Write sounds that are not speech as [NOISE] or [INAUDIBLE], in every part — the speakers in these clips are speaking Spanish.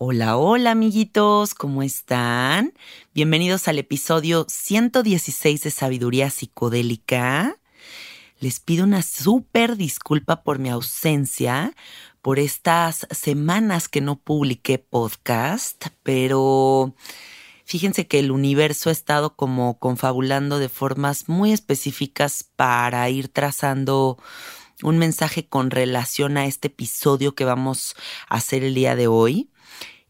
Hola, hola amiguitos, ¿cómo están? Bienvenidos al episodio 116 de Sabiduría Psicodélica. Les pido una súper disculpa por mi ausencia, por estas semanas que no publiqué podcast, pero fíjense que el universo ha estado como confabulando de formas muy específicas para ir trazando un mensaje con relación a este episodio que vamos a hacer el día de hoy.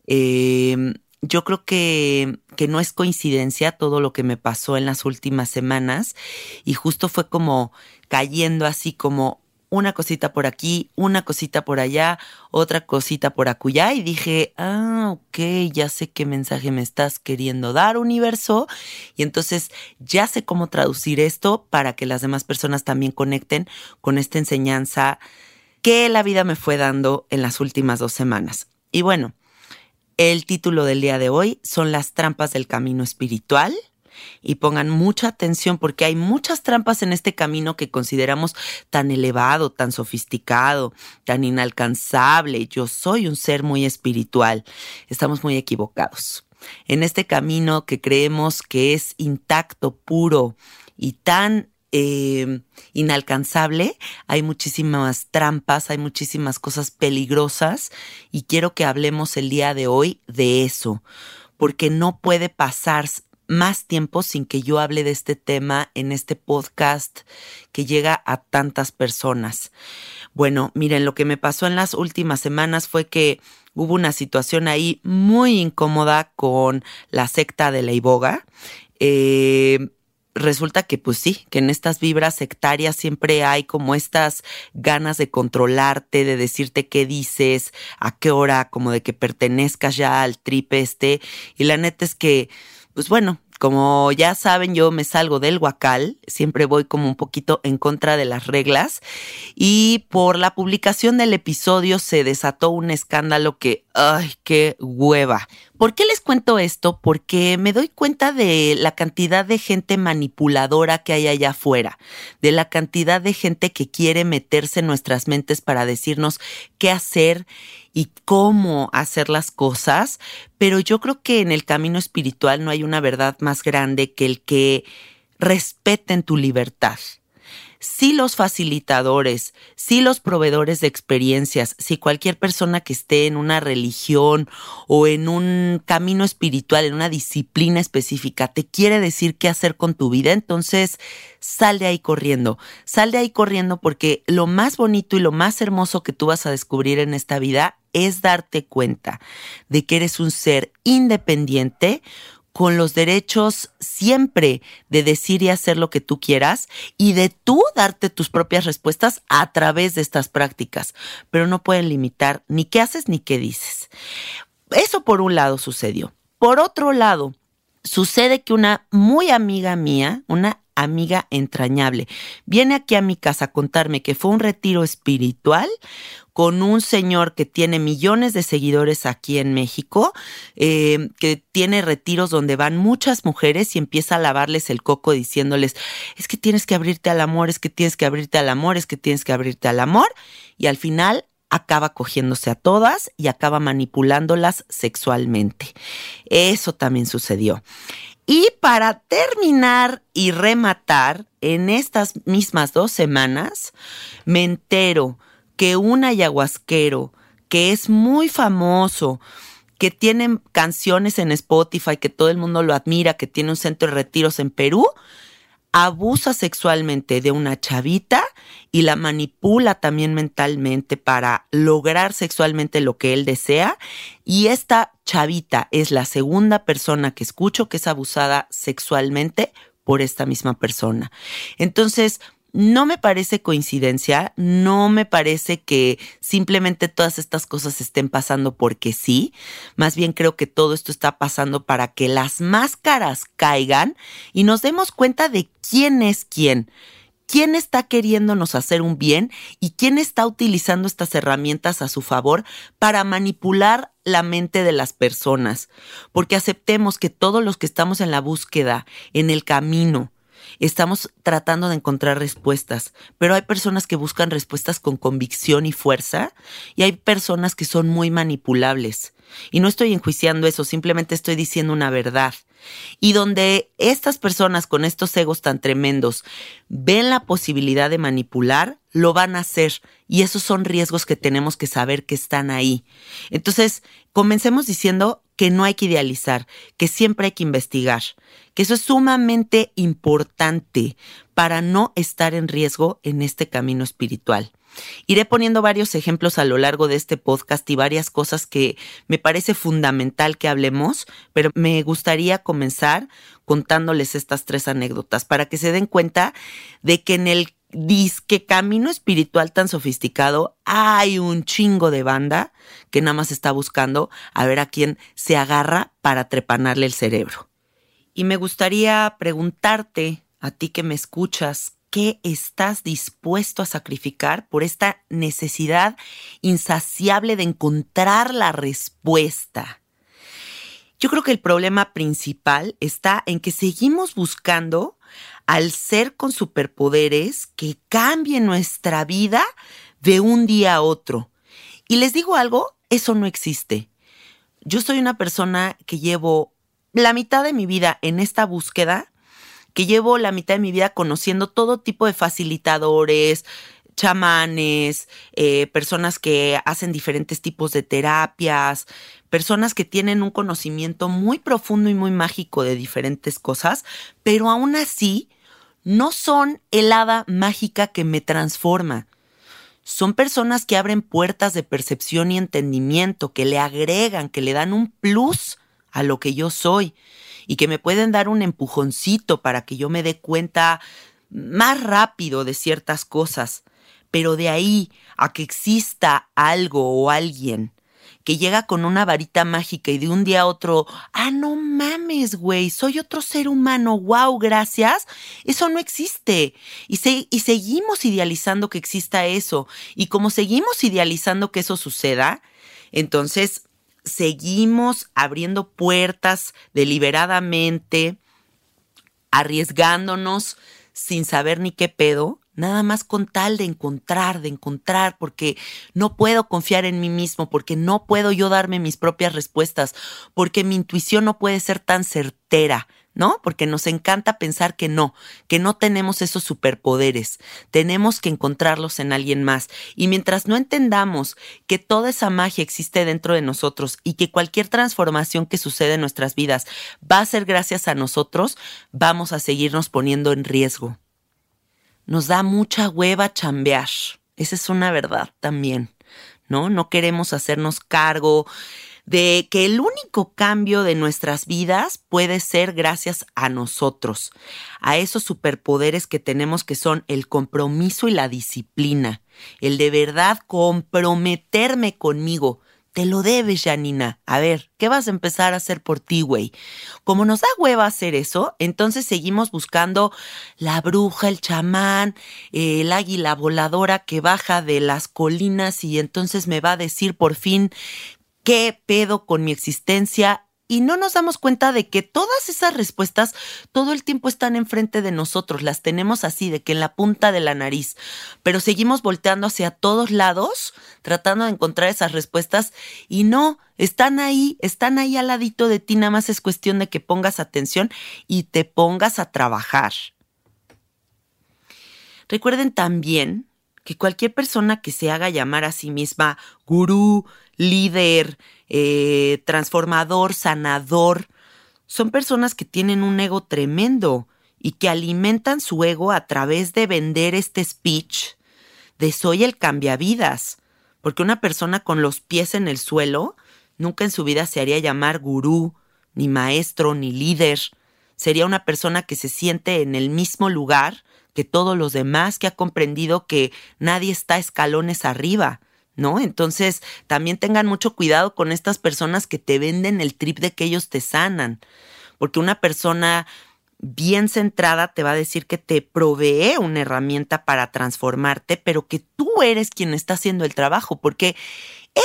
Eh, yo creo que, que, no es coincidencia todo lo que me pasó en las últimas semanas y justo fue como cayendo así como una cosita por aquí, una cosita por allá, otra cosita por acullá y dije, ah, ok, ya sé qué mensaje me estás queriendo dar, universo, y entonces ya sé cómo traducir esto para que las demás personas también conecten con esta enseñanza que la vida me fue dando en las últimas dos semanas. Y bueno, el título del día de hoy son las trampas del camino espiritual y pongan mucha atención porque hay muchas trampas en este camino que consideramos tan elevado, tan sofisticado, tan inalcanzable. Yo soy un ser muy espiritual. Estamos muy equivocados. En este camino que creemos que es intacto, puro y tan eh, inalcanzable, hay muchísimas trampas, hay muchísimas cosas peligrosas y quiero que hablemos el día de hoy de eso, porque no puede pasar más tiempo sin que yo hable de este tema en este podcast que llega a tantas personas. Bueno, miren, lo que me pasó en las últimas semanas fue que hubo una situación ahí muy incómoda con la secta de la Iboga. Eh, resulta que pues sí, que en estas vibras sectarias siempre hay como estas ganas de controlarte, de decirte qué dices, a qué hora, como de que pertenezcas ya al trip este. Y la neta es que, pues bueno, como ya saben, yo me salgo del huacal, siempre voy como un poquito en contra de las reglas y por la publicación del episodio se desató un escándalo que, ay, qué hueva. ¿Por qué les cuento esto? Porque me doy cuenta de la cantidad de gente manipuladora que hay allá afuera, de la cantidad de gente que quiere meterse en nuestras mentes para decirnos qué hacer y cómo hacer las cosas, pero yo creo que en el camino espiritual no hay una verdad más grande que el que respeten tu libertad si los facilitadores, si los proveedores de experiencias, si cualquier persona que esté en una religión o en un camino espiritual, en una disciplina específica, te quiere decir qué hacer con tu vida, entonces sal de ahí corriendo, sal de ahí corriendo porque lo más bonito y lo más hermoso que tú vas a descubrir en esta vida es darte cuenta de que eres un ser independiente con los derechos siempre de decir y hacer lo que tú quieras y de tú darte tus propias respuestas a través de estas prácticas, pero no pueden limitar ni qué haces ni qué dices. Eso por un lado sucedió. Por otro lado, sucede que una muy amiga mía, una amiga entrañable, viene aquí a mi casa a contarme que fue un retiro espiritual con un señor que tiene millones de seguidores aquí en México, eh, que tiene retiros donde van muchas mujeres y empieza a lavarles el coco diciéndoles, es que tienes que abrirte al amor, es que tienes que abrirte al amor, es que tienes que abrirte al amor. Y al final acaba cogiéndose a todas y acaba manipulándolas sexualmente. Eso también sucedió. Y para terminar y rematar, en estas mismas dos semanas, me entero que un ayahuasquero que es muy famoso, que tiene canciones en Spotify, que todo el mundo lo admira, que tiene un centro de retiros en Perú, abusa sexualmente de una chavita y la manipula también mentalmente para lograr sexualmente lo que él desea. Y esta chavita es la segunda persona que escucho que es abusada sexualmente por esta misma persona. Entonces, no me parece coincidencia, no me parece que simplemente todas estas cosas estén pasando porque sí, más bien creo que todo esto está pasando para que las máscaras caigan y nos demos cuenta de quién es quién quién está queriéndonos hacer un bien y quién está utilizando estas herramientas a su favor para manipular la mente de las personas. Porque aceptemos que todos los que estamos en la búsqueda, en el camino, estamos tratando de encontrar respuestas, pero hay personas que buscan respuestas con convicción y fuerza y hay personas que son muy manipulables. Y no estoy enjuiciando eso, simplemente estoy diciendo una verdad. Y donde estas personas con estos egos tan tremendos ven la posibilidad de manipular, lo van a hacer. Y esos son riesgos que tenemos que saber que están ahí. Entonces, comencemos diciendo que no hay que idealizar, que siempre hay que investigar, que eso es sumamente importante para no estar en riesgo en este camino espiritual. Iré poniendo varios ejemplos a lo largo de este podcast y varias cosas que me parece fundamental que hablemos, pero me gustaría comenzar contándoles estas tres anécdotas para que se den cuenta de que en el disque camino espiritual tan sofisticado hay un chingo de banda que nada más está buscando a ver a quién se agarra para trepanarle el cerebro. Y me gustaría preguntarte, a ti que me escuchas, ¿Qué estás dispuesto a sacrificar por esta necesidad insaciable de encontrar la respuesta? Yo creo que el problema principal está en que seguimos buscando al ser con superpoderes que cambien nuestra vida de un día a otro. Y les digo algo, eso no existe. Yo soy una persona que llevo la mitad de mi vida en esta búsqueda que llevo la mitad de mi vida conociendo todo tipo de facilitadores, chamanes, eh, personas que hacen diferentes tipos de terapias, personas que tienen un conocimiento muy profundo y muy mágico de diferentes cosas, pero aún así no son el hada mágica que me transforma. Son personas que abren puertas de percepción y entendimiento, que le agregan, que le dan un plus a lo que yo soy y que me pueden dar un empujoncito para que yo me dé cuenta más rápido de ciertas cosas. Pero de ahí a que exista algo o alguien que llega con una varita mágica y de un día a otro, ah, no mames, güey, soy otro ser humano, wow, gracias, eso no existe. Y, y seguimos idealizando que exista eso. Y como seguimos idealizando que eso suceda, entonces seguimos abriendo puertas deliberadamente, arriesgándonos sin saber ni qué pedo, nada más con tal de encontrar, de encontrar, porque no puedo confiar en mí mismo, porque no puedo yo darme mis propias respuestas, porque mi intuición no puede ser tan certera, ¿no? Porque nos encanta pensar que no, que no tenemos esos superpoderes, tenemos que encontrarlos en alguien más. Y mientras no entendamos que toda esa magia existe dentro de nosotros y que cualquier transformación que sucede en nuestras vidas va a ser gracias a nosotros, vamos a seguirnos poniendo en riesgo nos da mucha hueva chambear. Esa es una verdad también, ¿no? No queremos hacernos cargo de que el único cambio de nuestras vidas puede ser gracias a nosotros, a esos superpoderes que tenemos que son el compromiso y la disciplina, el de verdad comprometerme conmigo, te lo debes, Janina. A ver, ¿qué vas a empezar a hacer por ti, güey? Como nos da hueva hacer eso, entonces seguimos buscando la bruja, el chamán, el águila voladora que baja de las colinas y entonces me va a decir por fin qué pedo con mi existencia y no nos damos cuenta de que todas esas respuestas todo el tiempo están enfrente de nosotros, las tenemos así, de que en la punta de la nariz, pero seguimos volteando hacia todos lados tratando de encontrar esas respuestas y no, están ahí, están ahí al ladito de ti, nada más es cuestión de que pongas atención y te pongas a trabajar. Recuerden también que cualquier persona que se haga llamar a sí misma gurú, líder, eh, transformador, sanador, son personas que tienen un ego tremendo y que alimentan su ego a través de vender este speech de soy el cambiavidas, porque una persona con los pies en el suelo nunca en su vida se haría llamar gurú, ni maestro, ni líder. Sería una persona que se siente en el mismo lugar que todos los demás, que ha comprendido que nadie está escalones arriba, ¿no? Entonces, también tengan mucho cuidado con estas personas que te venden el trip de que ellos te sanan, porque una persona bien centrada te va a decir que te provee una herramienta para transformarte, pero que tú eres quien está haciendo el trabajo, porque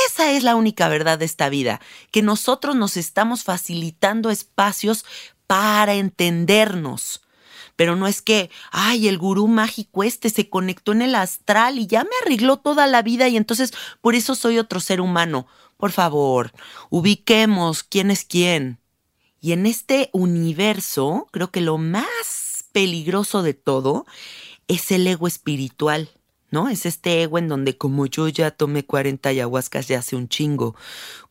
esa es la única verdad de esta vida, que nosotros nos estamos facilitando espacios para entendernos pero no es que, ay, el gurú mágico este se conectó en el astral y ya me arregló toda la vida y entonces por eso soy otro ser humano. Por favor, ubiquemos quién es quién. Y en este universo, creo que lo más peligroso de todo es el ego espiritual. ¿No? Es este ego en donde como yo ya tomé 40 ayahuascas ya hace un chingo,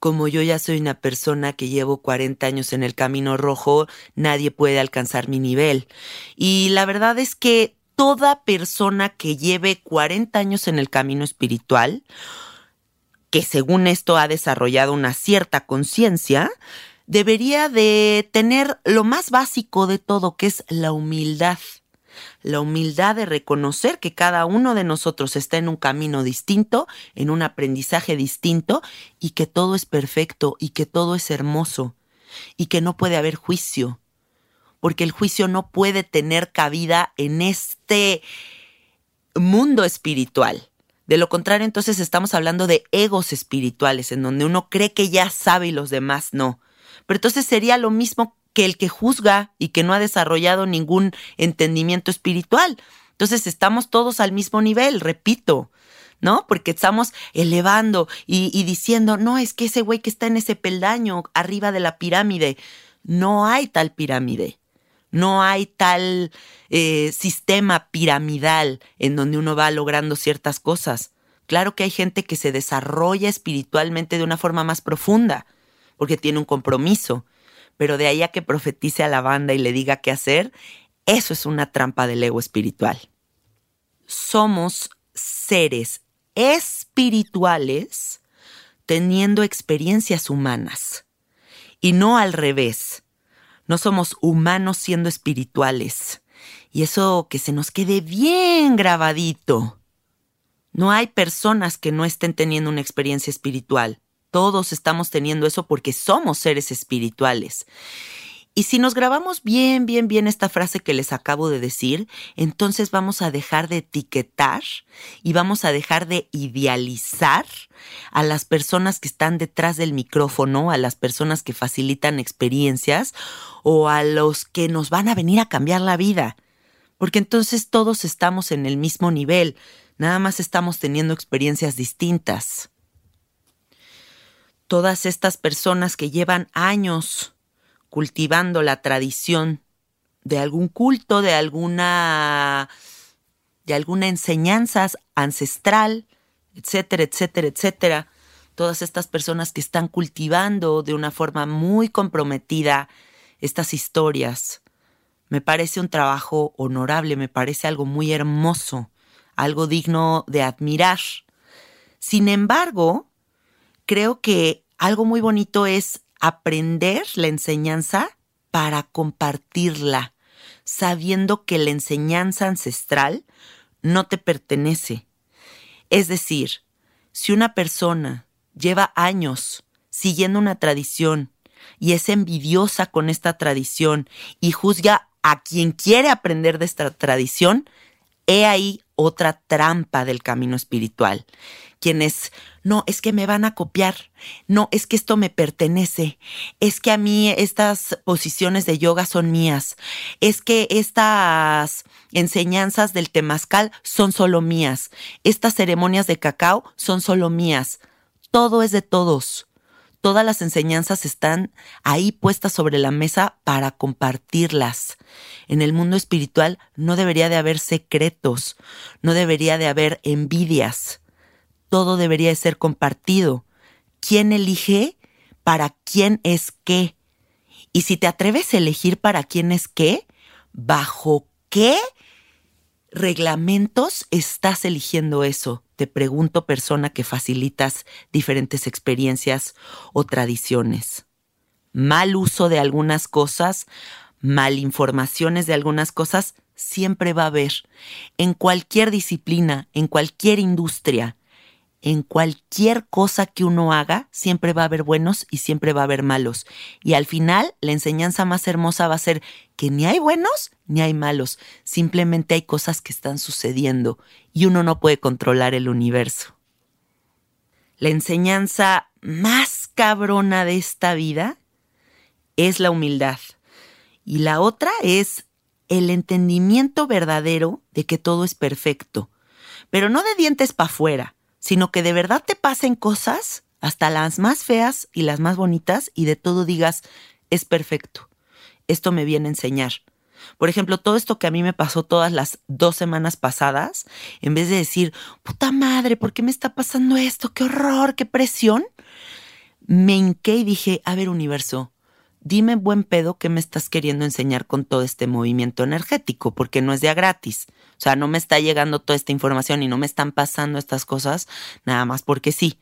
como yo ya soy una persona que llevo 40 años en el camino rojo, nadie puede alcanzar mi nivel. Y la verdad es que toda persona que lleve 40 años en el camino espiritual, que según esto ha desarrollado una cierta conciencia, debería de tener lo más básico de todo, que es la humildad la humildad de reconocer que cada uno de nosotros está en un camino distinto, en un aprendizaje distinto y que todo es perfecto y que todo es hermoso y que no puede haber juicio, porque el juicio no puede tener cabida en este mundo espiritual. De lo contrario, entonces estamos hablando de egos espirituales, en donde uno cree que ya sabe y los demás no. Pero entonces sería lo mismo que el que juzga y que no ha desarrollado ningún entendimiento espiritual. Entonces estamos todos al mismo nivel, repito, ¿no? Porque estamos elevando y, diciendo, no, es que ese güey que está en ese peldaño arriba de la pirámide, no hay tal pirámide. No hay tal eh, sistema piramidal en donde uno va logrando ciertas cosas. Claro que hay gente que se desarrolla espiritualmente de una forma más profunda, porque tiene un compromiso, pero de ahí a que profetice a la banda y le diga qué hacer, eso es una trampa del ego espiritual. Somos seres espirituales teniendo experiencias humanas y no al revés. No somos humanos siendo espirituales. Y eso que se nos quede bien grabadito. No hay personas que no estén teniendo una experiencia espiritual. Todos estamos teniendo eso porque somos seres espirituales. Y si nos grabamos bien, bien, bien esta frase que les acabo de decir, entonces vamos a dejar de etiquetar y vamos a dejar de idealizar a las personas que están detrás del micrófono, a las personas que facilitan experiencias o a los que nos van a venir a cambiar la vida. Porque entonces todos estamos en el mismo nivel, nada más estamos teniendo experiencias distintas. Todas estas personas que llevan años cultivando la tradición de algún culto, de alguna de alguna enseñanza ancestral, etcétera, etcétera, etcétera. Todas estas personas que están cultivando de una forma muy comprometida estas historias. Me parece un trabajo honorable, me parece algo muy hermoso, algo digno de admirar. Sin embargo, creo que algo muy bonito es aprender la enseñanza para compartirla, sabiendo que la enseñanza ancestral no te pertenece. Es decir, si una persona lleva años siguiendo una tradición y es envidiosa con esta tradición y juzga a quien quiere aprender de esta tradición, he ahí otra trampa del camino espiritual. Quienes no, es que me van a copiar, no, es que esto me pertenece, es que a mí estas posiciones de yoga son mías, es que estas enseñanzas del temazcal son solo mías, estas ceremonias de cacao son solo mías, todo es de todos. Todas las enseñanzas están ahí puestas sobre la mesa para compartirlas. En el mundo espiritual no debería de haber secretos, no debería de haber envidias todo debería de ser compartido. ¿Quién elige para quién es qué? Y si te atreves a elegir para quién es qué, ¿bajo qué reglamentos estás eligiendo eso? Te pregunto, persona que facilitas diferentes experiencias o tradiciones. Mal uso de algunas cosas, mal informaciones de algunas cosas, siempre va a haber. En cualquier disciplina, en cualquier industria, en cualquier cosa que uno haga, siempre va a haber buenos y siempre va a haber malos. Y al final, la enseñanza más hermosa va a ser que ni hay buenos ni hay malos. Simplemente hay cosas que están sucediendo y uno no puede controlar el universo. La enseñanza más cabrona de esta vida es la humildad. Y la otra es el entendimiento verdadero de que todo es perfecto. Pero no de dientes para afuera sino que de verdad te pasen cosas, hasta las más feas y las más bonitas, y de todo digas, es perfecto. Esto me viene a enseñar. Por ejemplo, todo esto que a mí me pasó todas las dos semanas pasadas, en vez de decir, puta madre, ¿por qué me está pasando esto? ¡Qué horror! ¡Qué presión! Me hinqué y dije, a ver, universo, dime buen pedo qué me estás queriendo enseñar con todo este movimiento energético, porque no es de gratis. O sea, no me está llegando toda esta información y no me están pasando estas cosas nada más porque sí.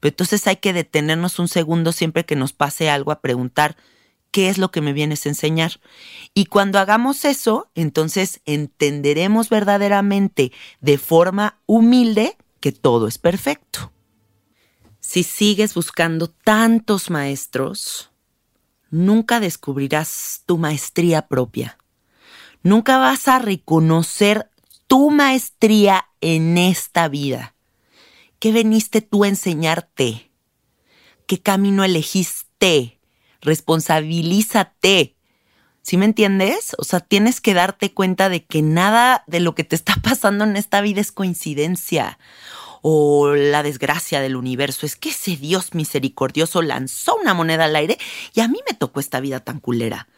Pero entonces hay que detenernos un segundo siempre que nos pase algo a preguntar qué es lo que me vienes a enseñar. Y cuando hagamos eso, entonces entenderemos verdaderamente de forma humilde que todo es perfecto. Si sigues buscando tantos maestros, nunca descubrirás tu maestría propia. Nunca vas a reconocer tu maestría en esta vida. ¿Qué veniste tú a enseñarte? ¿Qué camino elegiste? Responsabilízate. ¿Sí me entiendes? O sea, tienes que darte cuenta de que nada de lo que te está [LAUGHS] pasando en esta vida es coincidencia o la desgracia del universo. Es que ese Dios misericordioso lanzó una moneda al aire y a mí me tocó esta vida tan culera.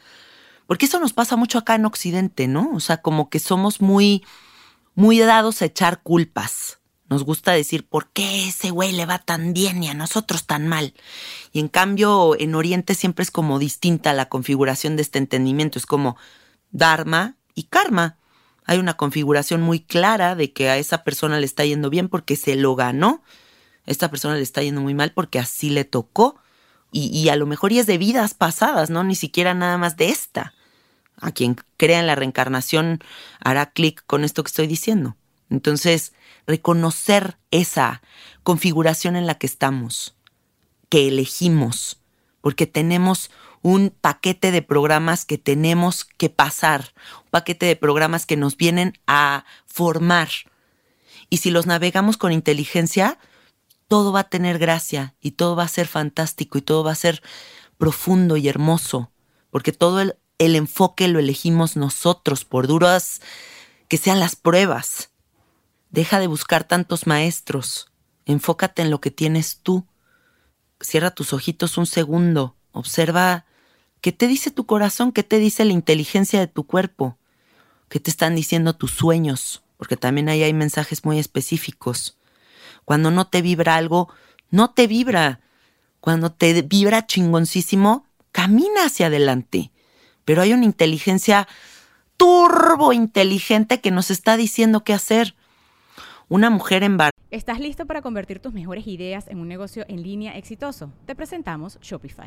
Porque eso nos pasa mucho acá en Occidente, ¿no? O sea, como que somos muy, muy dados a echar culpas. Nos gusta decir, ¿por qué ese güey le va tan bien y a nosotros tan mal? Y en cambio, en Oriente siempre es como distinta la configuración de este entendimiento. Es como Dharma y Karma hay una configuración muy clara de que a esa persona le está yendo bien porque se lo ganó, esta persona le está yendo muy mal porque así le tocó, y, a lo mejor es de vidas pasadas, ¿no? Ni siquiera nada más de esta. A quien crea en la reencarnación hará clic con esto que estoy diciendo. Entonces, reconocer esa configuración en la que estamos. que elegimos, porque tenemos un paquete de programas que tenemos que pasar, un paquete de programas que nos vienen a formar. Y si los navegamos con inteligencia, todo va a tener gracia y todo va a ser fantástico y todo va a ser profundo y hermoso, porque todo el, el enfoque lo elegimos nosotros, por duras que sean las pruebas. Deja de buscar tantos maestros, enfócate en lo que tienes tú. Cierra tus ojitos un segundo, observa qué te dice tu corazón, qué te dice la inteligencia de tu cuerpo, qué te están diciendo tus sueños, porque también ahí hay mensajes muy específicos. Cuando no te vibra algo, no te vibra. Cuando te vibra chingoncísimo, camina hacia adelante. Pero hay una inteligencia turbo inteligente que nos está diciendo qué hacer. Una mujer en bar. ¿Estás listo para convertir tus mejores ideas en un negocio en línea exitoso? Te presentamos Shopify.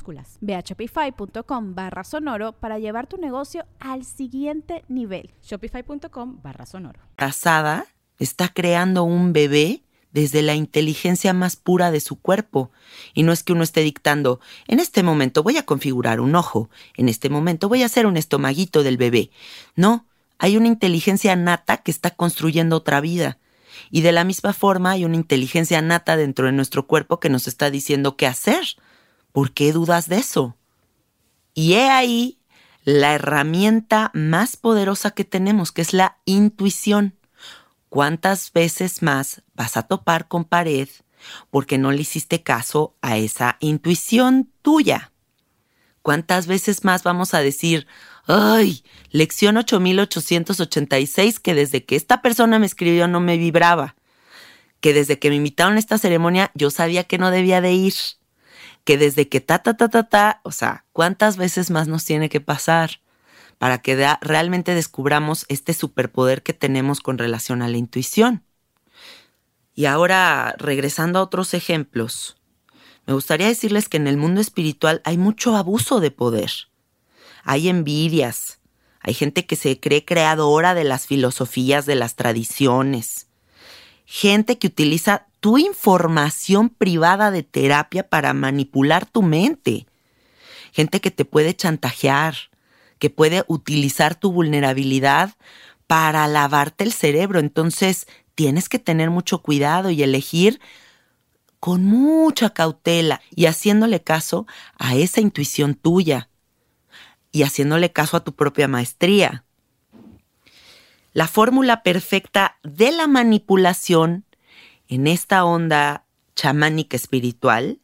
Ve a shopify.com barra sonoro para llevar tu negocio al siguiente nivel. Shopify.com barra sonoro. Casada está creando un bebé desde la inteligencia más pura de su cuerpo. Y no es que uno esté dictando, en este momento voy a configurar un ojo, en este momento voy a hacer un estomaguito del bebé. No, hay una inteligencia nata que está construyendo otra vida. Y de la misma forma hay una inteligencia nata dentro de nuestro cuerpo que nos está diciendo qué hacer. ¿Por qué dudas de eso? Y he ahí la herramienta más poderosa que tenemos, que es la intuición. ¿Cuántas veces más vas a topar con pared porque no le hiciste caso a esa intuición tuya? ¿Cuántas veces más vamos a decir, ay, lección 8886 que desde que esta persona me escribió no me vibraba? Que desde que me invitaron a esta ceremonia yo sabía que no debía de ir que desde que ta, ta, ta, ta, ta, o sea, ¿cuántas veces más nos tiene que pasar para que realmente descubramos este superpoder que tenemos con relación a la intuición? Y ahora, regresando a otros ejemplos, me gustaría decirles que en el mundo espiritual hay mucho abuso de poder. Hay envidias, hay gente que se cree creadora de las filosofías, de las tradiciones, gente que utiliza tu información privada de terapia para manipular tu mente. Gente que te puede chantajear, que puede utilizar tu vulnerabilidad para lavarte el cerebro. Entonces, tienes que tener mucho cuidado y elegir con mucha cautela y haciéndole caso a esa intuición tuya y haciéndole caso a tu propia maestría. La fórmula perfecta de la manipulación en esta onda chamánica espiritual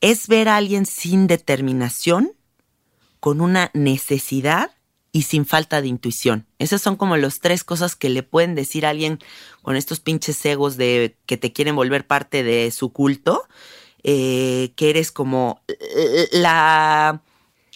es ver a alguien sin determinación, con una necesidad y sin falta de intuición. Esas son como las tres cosas que le pueden decir a alguien con estos pinches egos de que te quieren volver parte de su culto, eh, que eres como la,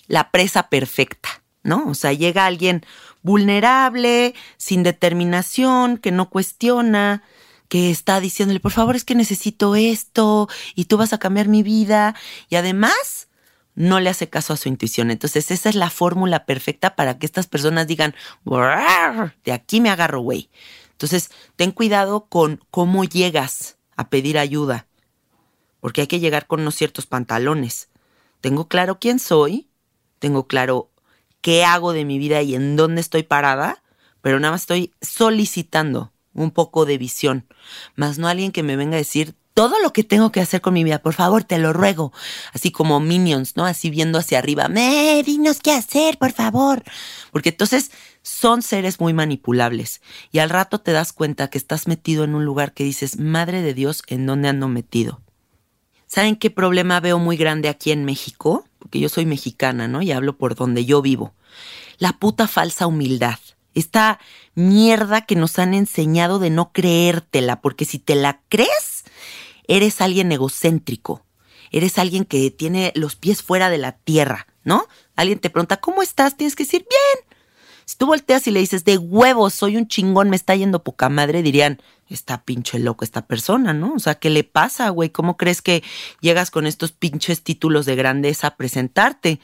la presa perfecta, ¿no? O sea, llega alguien vulnerable, sin determinación, que no cuestiona, que está diciéndole, por favor, es que necesito esto y tú vas a cambiar mi vida. Y además, no le hace caso a su intuición. Entonces, esa es la fórmula perfecta para que estas personas digan, de aquí me agarro, güey. Entonces, ten cuidado con cómo llegas a pedir ayuda, porque hay que llegar con unos ciertos pantalones. Tengo claro quién soy, tengo claro qué hago de mi vida y en dónde estoy parada, pero nada más estoy solicitando un poco de visión, más no alguien que me venga a decir todo lo que tengo que hacer con mi vida, por favor, te lo ruego, así como minions, ¿no? Así viendo hacia arriba, me, dinos qué hacer, por favor, porque entonces son seres muy manipulables y al rato te das cuenta que estás metido en un lugar que dices, Madre de Dios, ¿en dónde ando metido? ¿Saben qué problema veo muy grande aquí en México? Porque yo soy mexicana, ¿no? Y hablo por donde yo vivo. La puta falsa humildad. Esta mierda que nos han enseñado de no creértela, porque si te la crees, eres alguien egocéntrico, eres alguien que tiene los pies fuera de la tierra, ¿no? Alguien te pregunta, ¿cómo estás? Tienes que decir, bien, si tú volteas y le dices, de huevos, soy un chingón, me está yendo poca madre, dirían, está pinche loco esta persona, ¿no? O sea, ¿qué le pasa, güey? ¿Cómo crees que llegas con estos pinches títulos de grandeza a presentarte?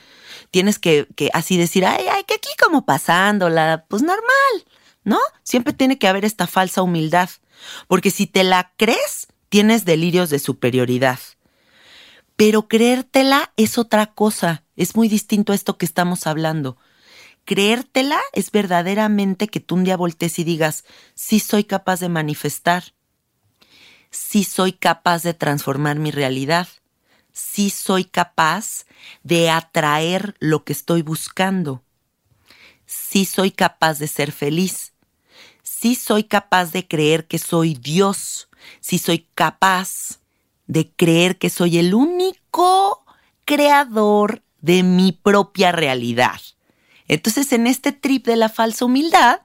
Tienes que, que así decir, ay, ay, que aquí como pasándola, pues normal, ¿no? Siempre tiene que haber esta falsa humildad, porque si te la crees, tienes delirios de superioridad. Pero creértela es otra cosa, es muy distinto a esto que estamos hablando creértela es verdaderamente que tú un día voltees y digas, sí soy capaz de manifestar, sí soy capaz de transformar mi realidad, sí soy capaz de atraer lo que estoy buscando, sí soy capaz de ser feliz, sí soy capaz de creer que soy Dios, sí soy capaz de creer que soy el único creador de mi propia realidad. Entonces, en este trip de la falsa humildad,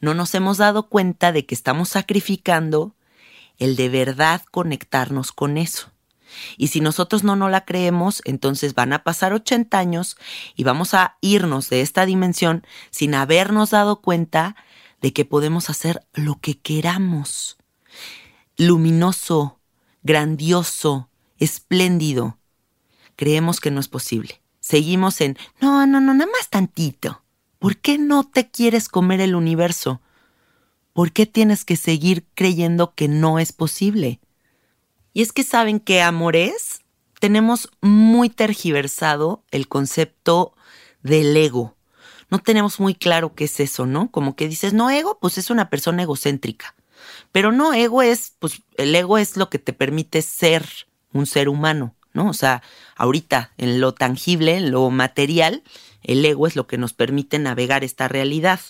no nos hemos dado cuenta de que estamos sacrificando el de verdad conectarnos con eso. Y si nosotros no nos la creemos, entonces van a pasar 80 años y vamos a irnos de esta dimensión sin habernos dado cuenta de que podemos hacer lo que queramos. Luminoso, grandioso, espléndido. Creemos que no es posible seguimos en, no, no, no, nada más tantito. ¿Por qué no te quieres comer el universo? ¿Por qué tienes que seguir creyendo que no es posible? Y es que saben que amor es. Tenemos muy tergiversado el concepto del ego. No tenemos muy claro qué es eso, ¿no? Como que dices, no, ego, pues es una persona egocéntrica. Pero no, ego es, pues el ego es lo que te permite ser un ser humano. ¿No? O sea, ahorita en lo tangible, en lo material, el ego es lo que nos permite navegar esta realidad.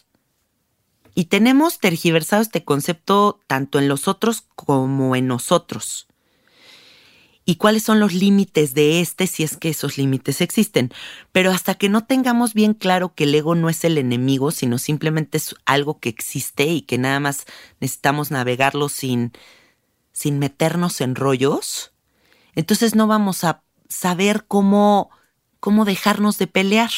Y tenemos tergiversado este concepto tanto en los otros como en nosotros. ¿Y cuáles son los límites de este si es que esos límites existen? Pero hasta que no tengamos bien claro que el ego no es el enemigo, sino simplemente es algo que existe y que nada más necesitamos navegarlo sin, sin meternos en rollos, entonces no vamos a saber cómo, cómo dejarnos de pelear.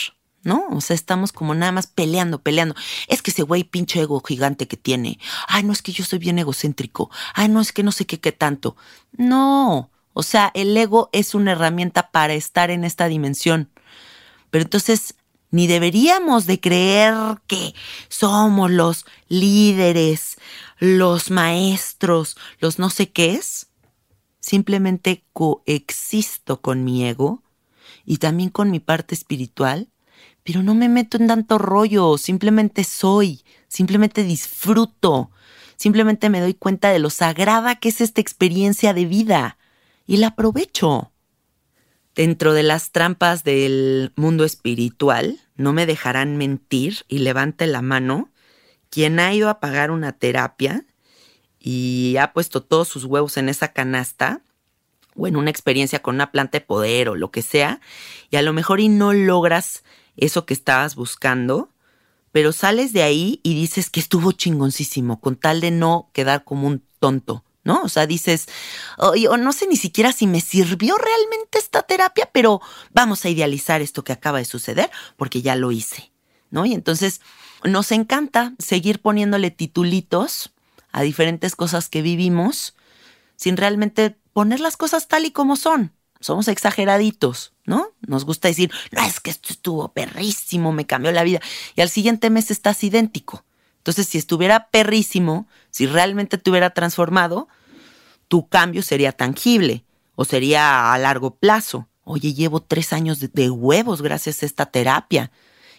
¿no? O sea, estamos como nada más peleando, peleando. Es que ese güey pinche ego gigante que tiene. Ay, no es que yo soy bien egocéntrico. Ay, no es que no sé qué, qué tanto. No. O sea, el ego es una herramienta para estar en esta dimensión. Pero entonces, ni deberíamos de creer que somos los líderes, los maestros, los no sé qué es simplemente coexisto con mi ego y también con mi parte espiritual, pero no me meto en tanto rollo, simplemente soy, simplemente disfruto, simplemente me doy cuenta de lo sagrada que es esta experiencia de vida y la aprovecho. Dentro de las trampas del mundo espiritual, no me dejarán mentir y levante la mano quien ha ido a pagar una terapia y ha puesto todos sus huevos en esa canasta o en una experiencia con una planta de poder o lo que sea, y a lo mejor y no logras eso que estabas buscando, pero sales de ahí y dices que estuvo chingoncísimo, con tal de no quedar como un tonto, ¿no? O sea, dices, o no sé ni siquiera si me sirvió realmente esta terapia, pero vamos a idealizar esto que acaba de suceder porque ya lo hice, ¿no? Y entonces nos encanta seguir poniéndole titulitos a diferentes cosas que vivimos sin realmente poner las cosas tal y como son. Somos exageraditos, ¿no? Nos gusta decir, no, es que esto estuvo perrísimo, me cambió la vida. Y al siguiente mes estás idéntico. Entonces, si estuviera perrísimo, si realmente te hubiera transformado, tu cambio sería tangible o sería a largo plazo. Oye, llevo tres años de, huevos gracias a esta terapia.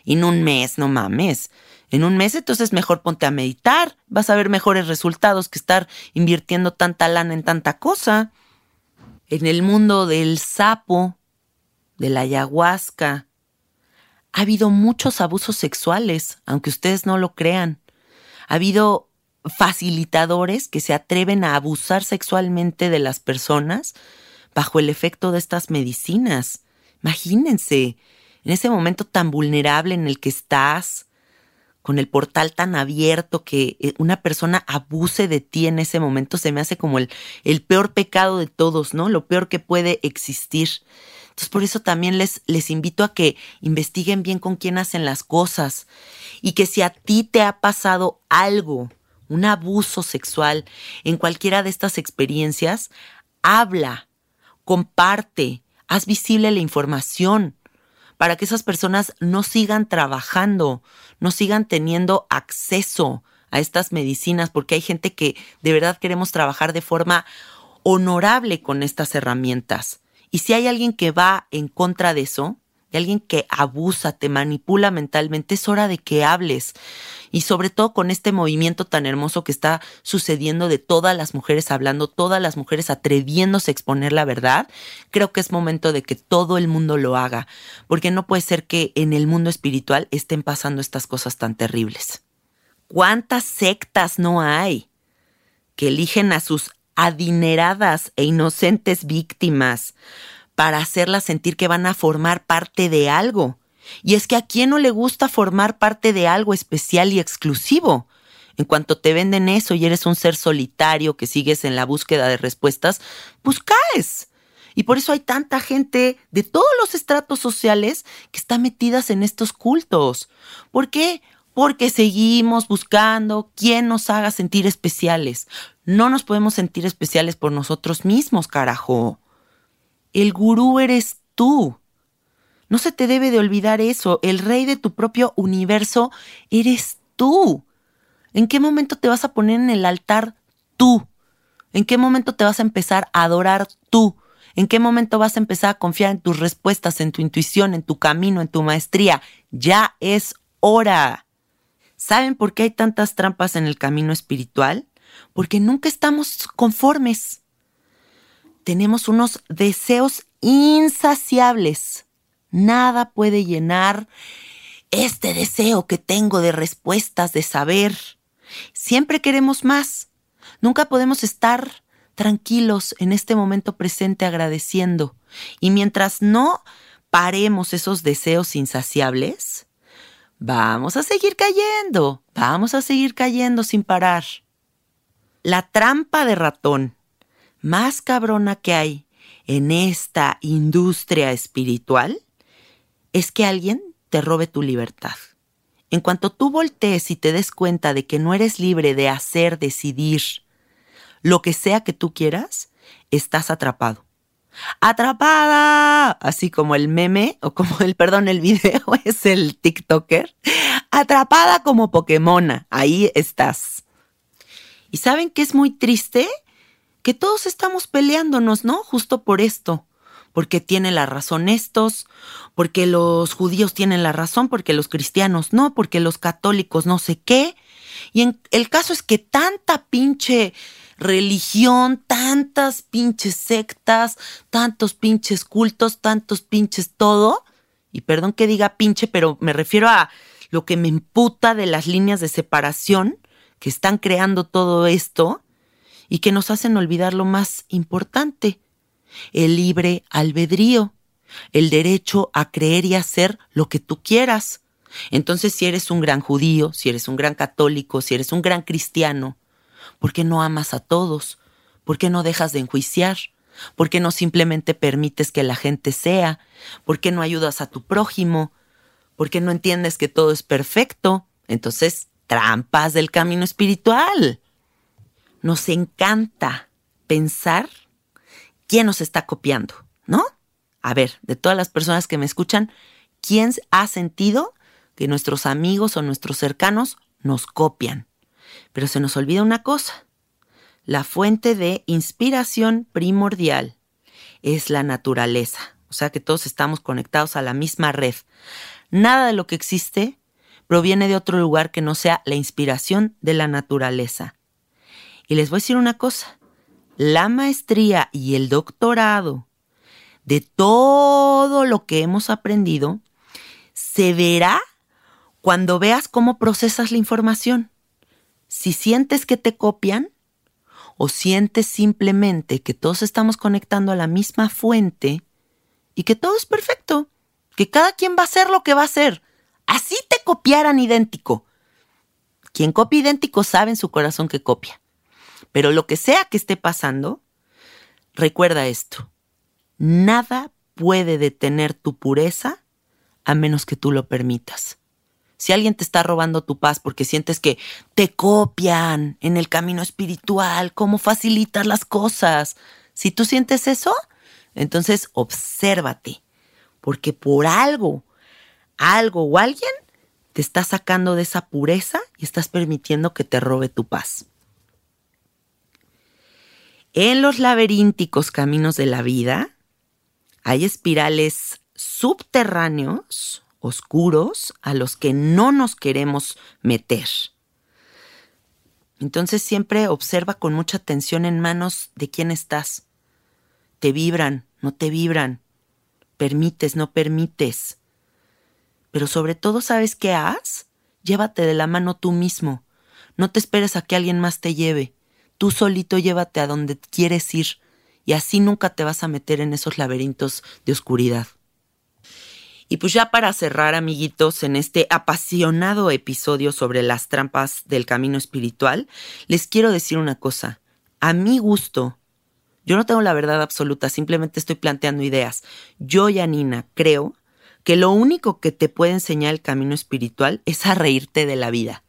Y en un mes, no mames en un mes, entonces mejor ponte a meditar, vas a ver mejores resultados que estar invirtiendo tanta lana en tanta cosa. En el mundo del sapo, de la ayahuasca, ha habido muchos abusos sexuales, aunque ustedes no lo crean. Ha habido facilitadores que se atreven a abusar sexualmente de las personas bajo el efecto de estas medicinas. Imagínense, en ese momento tan vulnerable en el que estás, con el portal tan abierto que eh, una persona abuse de ti en ese momento se me hace como el, el peor pecado de todos, ¿no? Lo peor que puede existir. Entonces por eso también les, les invito a que investiguen bien con quién hacen las cosas y que si a ti te ha pasado algo, un abuso sexual en cualquiera de estas experiencias, habla, comparte, haz visible la información para que esas personas no sigan trabajando, no sigan teniendo acceso a estas medicinas, porque hay gente que de verdad queremos trabajar de forma honorable con estas herramientas. Y si hay alguien que va en contra de eso, de alguien que abusa, te manipula mentalmente, es hora de que hables. Y sobre todo con este movimiento tan hermoso que está sucediendo de todas las mujeres hablando, todas las mujeres atreviéndose a exponer la verdad, creo que es momento de que todo el mundo lo haga, porque no puede ser que en el mundo espiritual estén pasando estas cosas tan terribles. ¿Cuántas sectas no hay que eligen a sus adineradas e inocentes víctimas para hacerlas sentir que van a formar parte de algo. Y es que a quién no le gusta formar parte de algo especial y exclusivo. En cuanto te venden eso y eres un ser solitario que sigues en la búsqueda de respuestas, pues. Y por eso hay tanta gente de todos los estratos sociales que está metidas en estos cultos. ¿Por qué? Porque seguimos buscando quién nos haga sentir especiales. No nos podemos sentir especiales por nosotros mismos, carajo. El gurú eres tú. No se te debe de olvidar eso. El rey de tu propio universo eres tú. ¿En qué momento te vas a poner en el altar tú? ¿En qué momento te vas a empezar a adorar tú? ¿En qué momento vas a empezar a confiar en tus respuestas, en tu intuición, en tu camino, en tu maestría? Ya es hora. ¿Saben por qué hay tantas trampas en el camino espiritual? porque nunca estamos conformes. Tenemos unos deseos insaciables. Nada puede llenar este deseo que tengo de respuestas, de saber. Siempre queremos más. Nunca podemos estar tranquilos en este momento presente agradeciendo. Y mientras no paremos esos deseos insaciables, vamos a seguir cayendo, vamos a seguir cayendo sin parar. La trampa de ratón más cabrona que hay en esta industria espiritual es que alguien te robe tu libertad. En cuanto tú voltees y te des cuenta de que no eres libre de hacer, decidir lo que sea que tú quieras, estás atrapado. ¡Atrapada! Así como el meme, o como el, perdón, el video [LAUGHS] es el TikToker. Atrapada como Pokémona. Ahí estás. ¿Y saben qué es muy triste? Que todos estamos peleándonos, ¿no? Justo por esto. Porque tienen la razón estos, porque los judíos tienen la razón, porque los cristianos no, porque los católicos no sé qué. Y en, el caso es que tanta pinche religión, tantas pinches sectas, tantos pinches cultos, tantos pinches todo. Y perdón que diga pinche, pero me refiero a lo que me imputa de las líneas de separación que están creando todo esto y que nos hacen olvidar lo más importante, el libre albedrío, el derecho a creer y hacer lo que tú quieras. Entonces, si eres un gran judío, si eres un gran católico, si eres un gran cristiano, ¿por qué no amas a todos? ¿Por qué no dejas de enjuiciar? ¿Por qué no simplemente permites que la gente sea? ¿Por qué no ayudas a tu prójimo? ¿Por qué no entiendes que todo es perfecto? Entonces, trampas del camino espiritual. Nos encanta pensar quién nos está copiando, ¿no? A ver, de todas las personas que me escuchan, ¿quién ha sentido que nuestros amigos o nuestros cercanos nos copian? Pero se nos olvida una cosa. La fuente de inspiración primordial es la naturaleza. O sea que todos estamos conectados a la misma red. Nada de lo que existe proviene de otro lugar que no sea la inspiración de la naturaleza. Y les voy a decir una cosa, la maestría y el doctorado de todo lo que hemos aprendido se verá cuando veas cómo procesas la información. Si sientes que te copian o sientes simplemente que todos estamos conectando a la misma fuente y que todo es perfecto, que cada quien va a hacer lo que va a hacer. Así te copiaran idéntico. Quien copia idéntico sabe en su corazón que copia. Pero lo que sea que esté pasando, recuerda esto. Nada puede detener tu pureza a menos que tú lo permitas. Si alguien te está robando tu paz porque sientes que te copian en el camino espiritual, cómo facilitar las cosas, si tú sientes eso, entonces obsérvate, porque por algo, algo o alguien te está sacando de esa pureza y estás permitiendo que te robe tu paz. En los laberínticos caminos de la vida hay espirales subterráneos oscuros a los que no nos queremos meter. Entonces siempre observa con mucha atención en manos de quién estás. Te vibran, no te vibran. Permites, no permites. Pero sobre todo, ¿sabes qué haz? Llévate de la mano tú mismo. No te esperes a que alguien más te lleve. Tú solito llévate a donde quieres ir y así nunca te vas a meter en esos laberintos de oscuridad. Y pues ya para cerrar, amiguitos, en este apasionado episodio sobre las trampas del camino espiritual, les quiero decir una cosa. A mi gusto, yo no tengo la verdad absoluta, simplemente estoy planteando ideas. Yo, Yanina, creo que lo único que te puede enseñar el camino espiritual es a reírte de la vida.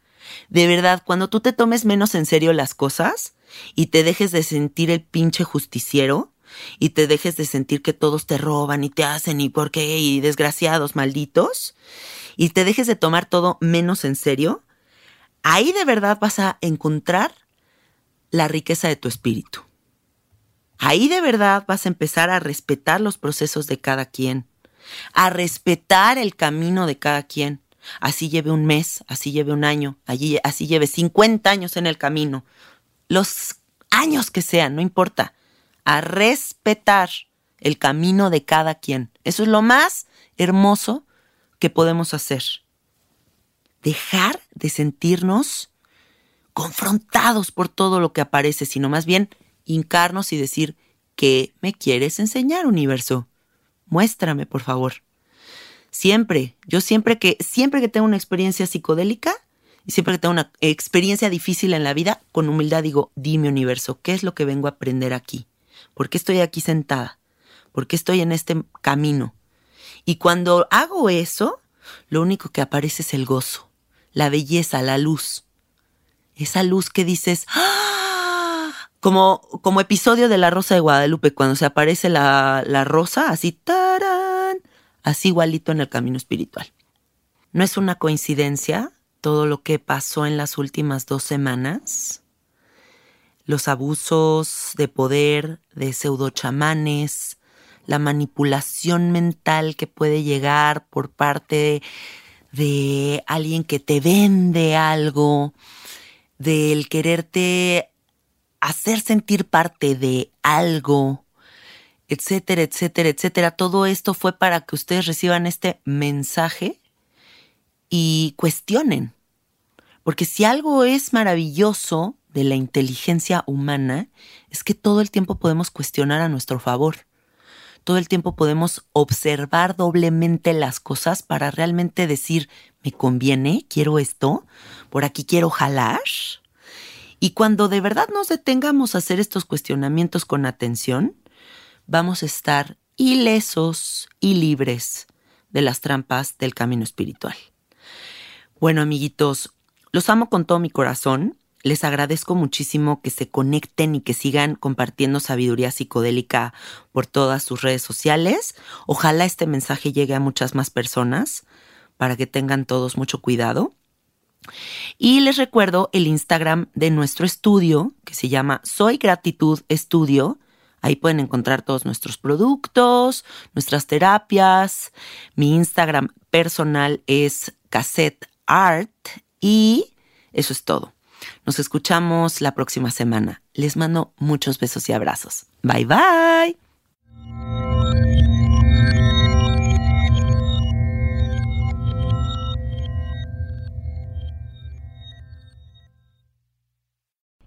De verdad, cuando tú te tomes menos en serio las cosas y te dejes de sentir el pinche justiciero, y te dejes de sentir que todos te roban y te hacen y por qué y desgraciados, malditos, y te dejes de tomar todo menos en serio, ahí de verdad vas a encontrar la riqueza de tu espíritu. Ahí de verdad vas a empezar a respetar los procesos de cada quien, a respetar el camino de cada quien. Así lleve un mes, así lleve un año, allí, así lleve 50 años en el camino. Los años que sean, no importa a respetar el camino de cada quien. Eso es lo más hermoso que podemos hacer. Dejar de sentirnos confrontados por todo lo que aparece, sino más bien hincarnos y decir, ¿qué me quieres enseñar, universo? Muéstrame, por favor. Siempre, yo siempre que, siempre que tengo una experiencia psicodélica y siempre que tengo una experiencia difícil en la vida, con humildad digo, dime, universo, ¿qué es lo que vengo a aprender aquí? ¿Por qué estoy aquí sentada? ¿Por qué estoy en este camino? Y cuando hago eso, lo único que aparece es el gozo, la belleza, la luz. Esa luz que dices, ¡Ah! como, como episodio de La Rosa de Guadalupe, cuando se aparece la, la rosa, así, tarán, así igualito en el camino espiritual. No es una coincidencia todo lo que pasó en las últimas dos semanas los abusos de poder de pseudochamanes, la manipulación mental que puede llegar por parte de alguien que te vende algo, del quererte hacer sentir parte de algo, etcétera, etcétera, etcétera. Todo esto fue para que ustedes reciban este mensaje y cuestionen. Porque si algo es maravilloso de la inteligencia humana es que todo el tiempo podemos cuestionar a nuestro favor. Todo el tiempo podemos observar doblemente las cosas para realmente decir, ¿me conviene? ¿Quiero esto? ¿Por aquí quiero jalar? Y cuando de verdad nos detengamos a hacer estos cuestionamientos con atención, vamos a estar ilesos y libres de las trampas del camino espiritual. Bueno, amiguitos, los amo con todo mi corazón les agradezco muchísimo que se conecten y que sigan compartiendo sabiduría psicodélica por todas sus redes sociales. Ojalá este mensaje llegue a muchas más personas para que tengan todos mucho cuidado. Y les recuerdo el Instagram de nuestro estudio que se llama Soy Gratitud Estudio. Ahí pueden encontrar todos nuestros productos, nuestras terapias. Mi Instagram personal es Cassette art y eso es todo. Nos escuchamos la próxima semana. Les mando muchos besos y abrazos. Bye bye.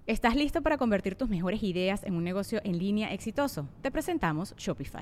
¿Estás listo para convertir tus mejores ideas en un negocio en línea exitoso? Te presentamos Shopify.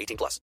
18 plus.